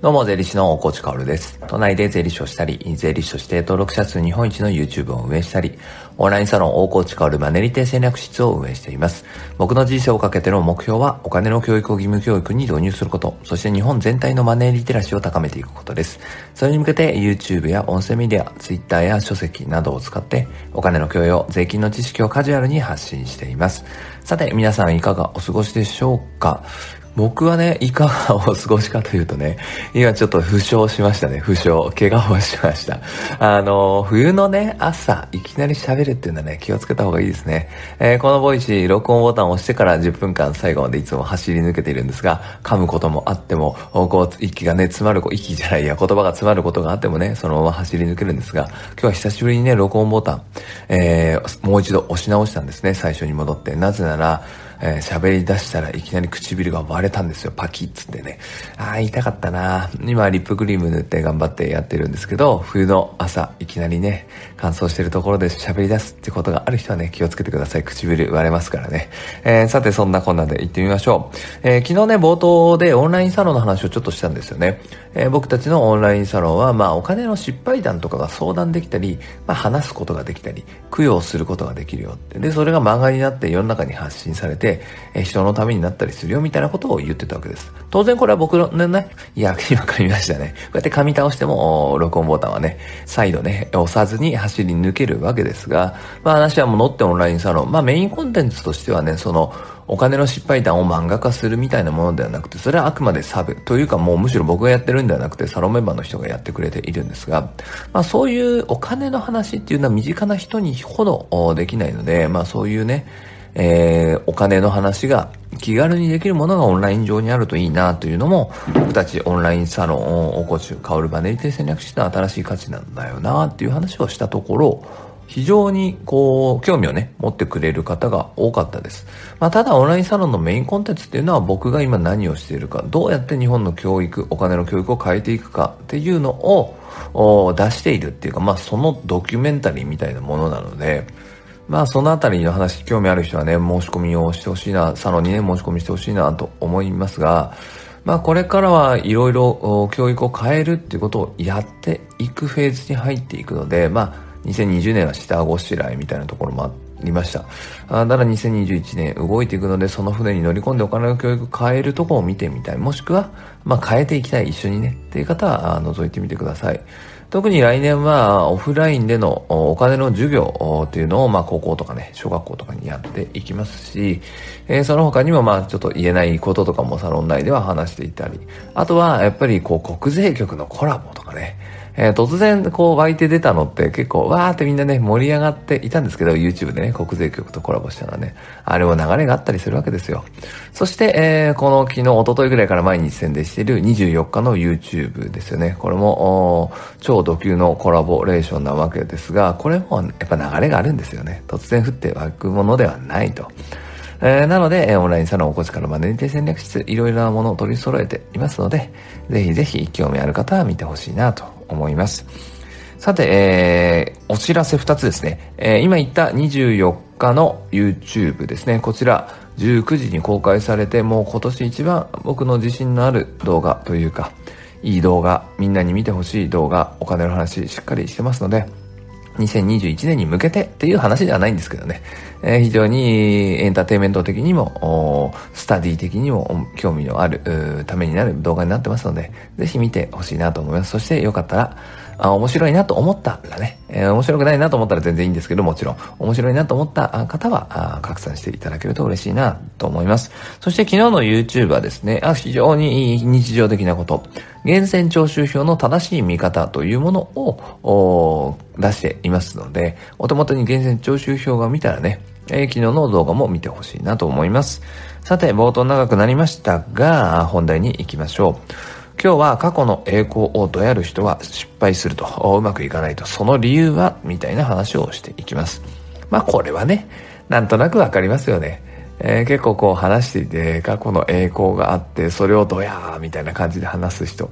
どうも、税理士の大河内薫です。都内で税理士をしたり、税理士として登録者数日本一の YouTube を運営したり、オンラインサロン大河内薫マネリテ戦略室を運営しています。僕の人生をかけての目標は、お金の教育を義務教育に導入すること、そして日本全体のマネーリテラシーを高めていくことです。それに向けて YouTube や音声メディア、Twitter や書籍などを使って、お金の教養、税金の知識をカジュアルに発信しています。さて、皆さんいかがお過ごしでしょうか？僕はね、いかがお過ごしかというとね、今ちょっと負傷しましたね。負傷。怪我をしました。あの、冬のね、朝、いきなり喋るっていうのはね、気をつけた方がいいですね。えー、この Voicy、録音ボタンを押してから10分間最後までいつも走り抜けているんですが、噛むこともあっても、こう、息がね、詰まる、息じゃないや、言葉が詰まることがあってもね、そのまま走り抜けるんですが、今日は久しぶりにね、録音ボタン、えー、もう一度押し直したんですね、最初に戻って。なぜなら、えー、喋り出したらいきなり唇が割れたんですよ。パキッつってね。ああ、痛かったな今、リップクリーム塗って頑張ってやってるんですけど、冬の朝、いきなりね、乾燥してるところで喋り出すってことがある人はね、気をつけてください。唇割れますからね。えー、さて、そんなこんなで行ってみましょう。えー、昨日ね、冒頭でオンラインサロンの話をちょっとしたんですよね。えー、僕たちのオンラインサロンは、まあ、お金の失敗談とかが相談できたり、まあ、話すことができたり、供養することができるよって。で、それが漫画になって世の中に発信されて、えー人のためになったりするよみたいなことを言ってたわけです。当然これは僕のね、いや、今噛みましたね。こうやって噛み倒しても、録音ボタンはね、再度ね、押さずに走り抜けるわけですが、まあ話は戻ってオンラインサロン。まあメインコンテンツとしてはね、その、お金の失敗談を漫画化するみたいなものではなくて、それはあくまでサブというかもうむしろ僕がやってるんではなくて、サロンメンバーの人がやってくれているんですが、まあそういうお金の話っていうのは身近な人にほどできないので、まあそういうね、えー、お金の話が気軽にできるものがオンライン上にあるといいなというのも、僕たちオンラインサロンを、おこちゅ、カオルバネリテ戦略室の新しい価値なんだよなっていう話をしたところ、非常にこう、興味をね、持ってくれる方が多かったです。まあ、ただオンラインサロンのメインコンテンツっていうのは僕が今何をしているか、どうやって日本の教育、お金の教育を変えていくかっていうのを出しているっていうか、まあそのドキュメンタリーみたいなものなので、まあそのあたりの話興味ある人はね、申し込みをしてほしいな、サロンにね、申し込みしてほしいなと思いますが、まあこれからはいろいろ教育を変えるっていうことをやっていくフェーズに入っていくので、まあ2020年は下ごしらえみたいなところもあってりました。あだから2021年動いていくので、その船に乗り込んでお金の教育変えるとこを見てみたい。もしくは、まあ変えていきたい、一緒にね、っていう方は覗いてみてください。特に来年はオフラインでのお金の授業っていうのをまあ高校とかね、小学校とかにやっていきますし、えー、その他にもまあちょっと言えないこととかもサロン内では話していたり、あとはやっぱりこう国税局のコラボとかね、えー、突然こう湧いて出たのって結構わーってみんなね盛り上がっていたんですけど YouTube でね国税局とコラボしたらねあれも流れがあったりするわけですよ。そして、えー、この昨日一昨日ぐらいから毎日宣伝している24日の YouTube ですよね。これも超ド級のコラボレーションなわけですがこれもやっぱ流れがあるんですよね。突然降って湧くものではないと。えー、なので、オンラインサロンおこちからマネテ戦略室、いろいろなものを取り揃えていますので、ぜひぜひ興味ある方は見てほしいなと思います。さて、えー、お知らせ2つですね。えー、今言った24日の YouTube ですね。こちら、19時に公開されて、もう今年一番僕の自信のある動画というか、いい動画、みんなに見てほしい動画、お金の話しっかりしてますので、2021年に向けてっていう話ではないんですけどね、えー、非常にエンターテイメント的にも、スタディ的にも興味のある、ためになる動画になってますので、ぜひ見てほしいなと思います。そしてよかったら、あ面白いなと思ったらね、えー、面白くないなと思ったら全然いいんですけど、もちろん、面白いなと思った方は、あ拡散していただけると嬉しいなと思います。そして昨日の YouTube はですね、あ非常に日常的なこと、源泉徴収票の正しい見方というものを出していますので、お手元に源泉徴収票が見たらね、えー、昨日の動画も見てほしいなと思います。さて、冒頭長くなりましたが、本題に行きましょう。今日は過去の栄光をどやる人は失敗すると、うまくいかないと、その理由はみたいな話をしていきます。まあこれはね、なんとなくわかりますよね。えー、結構こう話していて過去の栄光があってそれをどやーみたいな感じで話す人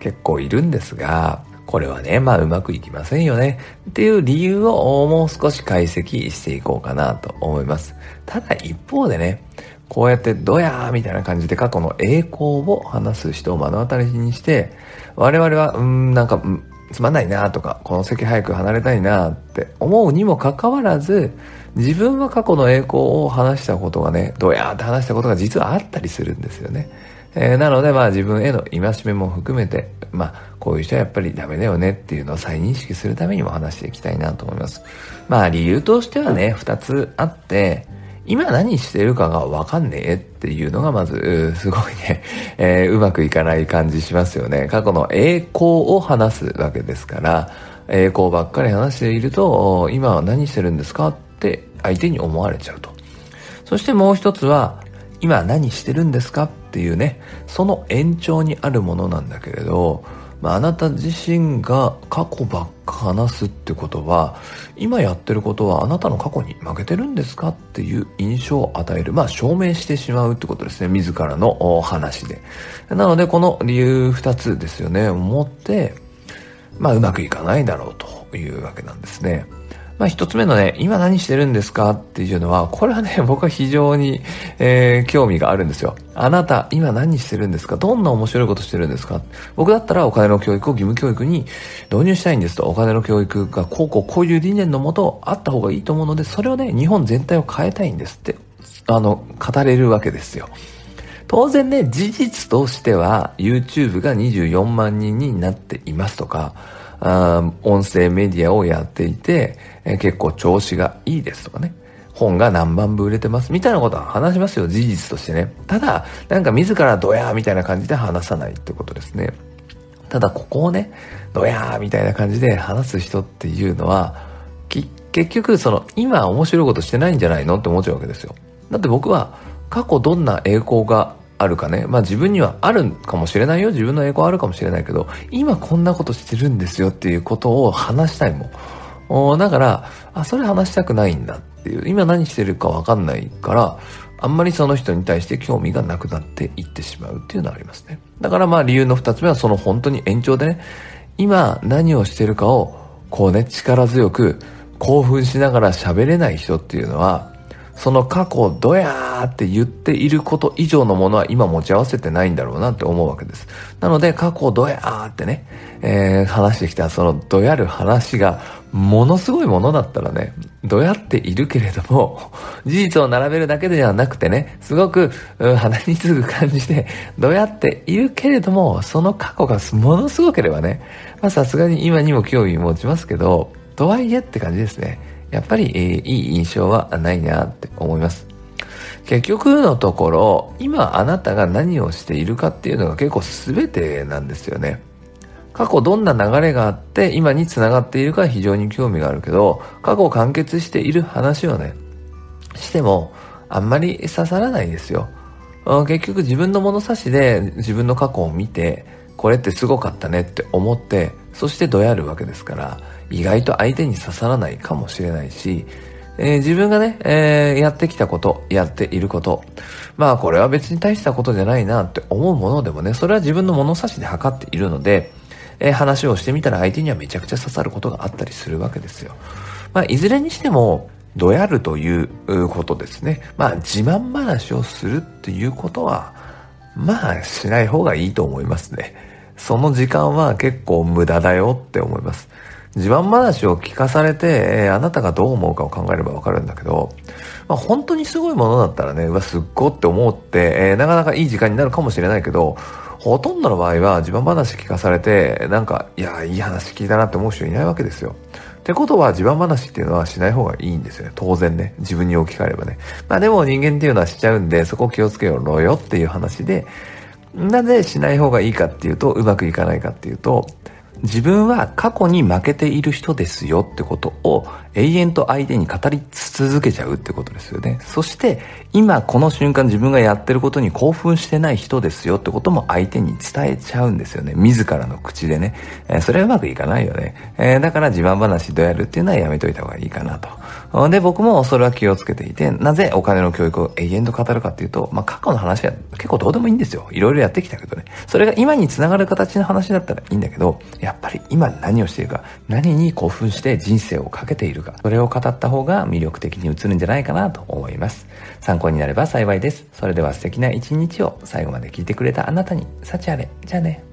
結構いるんですが、これはね、まあうまくいきませんよね。っていう理由をもう少し解析していこうかなと思います。ただ一方でね、こうやってドヤーみたいな感じで過去の栄光を話す人を目の当たりにして、我々は、うん、なんか、つまんないなとか、この席早く離れたいなって思うにもかかわらず、自分は過去の栄光を話したことがね、ドヤーって話したことが実はあったりするんですよね。えー、なのでまあ自分への戒めも含めて、まあこういう人はやっぱりダメだよねっていうのを再認識するためにも話していきたいなと思います。まあ理由としてはね、二つあって、今何してるかがわかんねえっていうのがまず、すごいね、えー、うまくいかない感じしますよね。過去の栄光を話すわけですから、栄光ばっかり話していると、今は何してるんですかって相手に思われちゃうと。そしてもう一つは、今何してるんですかっていうね、その延長にあるものなんだけれど、まあ、あなた自身が過去ばっか話すってことは、今やってることはあなたの過去に負けてるんですかっていう印象を与える。まあ、証明してしまうってことですね。自らの話で。なので、この理由2つですよね。思って、まあ、うまくいかないだろうというわけなんですね。まあ一つ目のね、今何してるんですかっていうのは、これはね、僕は非常に、えー、興味があるんですよ。あなた、今何してるんですか？どんな面白いことしてるんですか？僕だったらお金の教育を義務教育に導入したいんですと。お金の教育がこうこうこういう理念のもとあった方がいいと思うので、それをね、日本全体を変えたいんですって、あの、語れるわけですよ。当然ね、事実としては YouTube が24万人になっていますとか、あ音声メディアをやっていて、え、結構調子がいいですとかね。本が何万部売れてますみたいなことは話しますよ、事実としてね。ただ、なんか自らドヤーみたいな感じで話さないってことですね。ただここをね、ドヤーみたいな感じで話す人っていうのは、結局その今面白いことしてないんじゃないのって思っちゃうわけですよ。だって僕は過去どんな栄光があるかね。まあ自分にはあるかもしれないよ。自分の栄光あるかもしれないけど、今こんなことしてるんですよっていうことを話したいもん。おだから、あ、それ話したくないんだっていう。今何してるかわかんないから、あんまりその人に対して興味がなくなっていってしまうっていうのはありますね。だからまあ理由の二つ目はその本当に延長でね、今何をしてるかをこうね、力強く興奮しながら喋れない人っていうのは、その過去をどやーって言っていること以上のものは今持ち合わせてないんだろうなって思うわけです。なので過去をどやーってね、えー、話してきたそのどやる話がものすごいものだったらね、どやっているけれども、事実を並べるだけではなくてね、すごく、鼻につぐ感じで、どやっているけれども、その過去がものすごければね、まあさすがに今にも興味持ちますけど、とはいえって感じですね。やっぱり、えー、いい印象はないなって思います。結局のところ、今あなたが何をしているかっていうのが結構全てなんですよね。過去どんな流れがあって今に繋がっているか非常に興味があるけど、過去完結している話をね、してもあんまり刺さらないですよ。結局自分の物差しで自分の過去を見て、これってすごかったねって思って、そしてどやるわけですから、意外と相手に刺さらないかもしれないし、えー、自分がね、えー、やってきたこと、やっていること、まあこれは別に大したことじゃないなって思うものでもね、それは自分の物差しで測っているので、えー、話をしてみたら相手にはめちゃくちゃ刺さることがあったりするわけですよ。まあいずれにしても、どやるということですね。まあ自慢話をするっていうことは、まあしない方がいいと思いますね。その時間は結構無駄だよって思います。自慢話を聞かされて、えー、あなたがどう思うかを考えればわかるんだけど、まあ、本当にすごいものだったらね、うわ、すっごって思って、えー、なかなかいい時間になるかもしれないけど、ほとんどの場合は自慢話聞かされて、なんか、いや、いい話聞いたなって思う人いないわけですよ。ってことは自慢話っていうのはしない方がいいんですよね。当然ね。自分に置き換えればね。まあでも人間っていうのはしちゃうんで、そこを気をつけろよっていう話で、なぜしない方がいいかっていうと、うまくいかないかっていうと、自分は過去に負けている人ですよってことを永遠と相手に語り続けちゃうってことですよね。そして今この瞬間自分がやってることに興奮してない人ですよってことも相手に伝えちゃうんですよね。自らの口でね。えー、それはうまくいかないよね。えー、だから自慢話どうやるっていうのはやめといた方がいいかなと。で、僕もそれは気をつけていて、なぜお金の教育を永遠と語るかっていうと、まあ過去の話は結構どうでもいいんですよ。いろいろやってきたけどね。それが今につながる形の話だったらいいんだけど、やっぱり今何をしているか、何に興奮して人生をかけているか、か、それを語った方が魅力的に映るんじゃないかなと思います。参考になれば幸いです。それでは素敵な一日を最後まで聞いてくれたあなたに、幸あれ。じゃあね。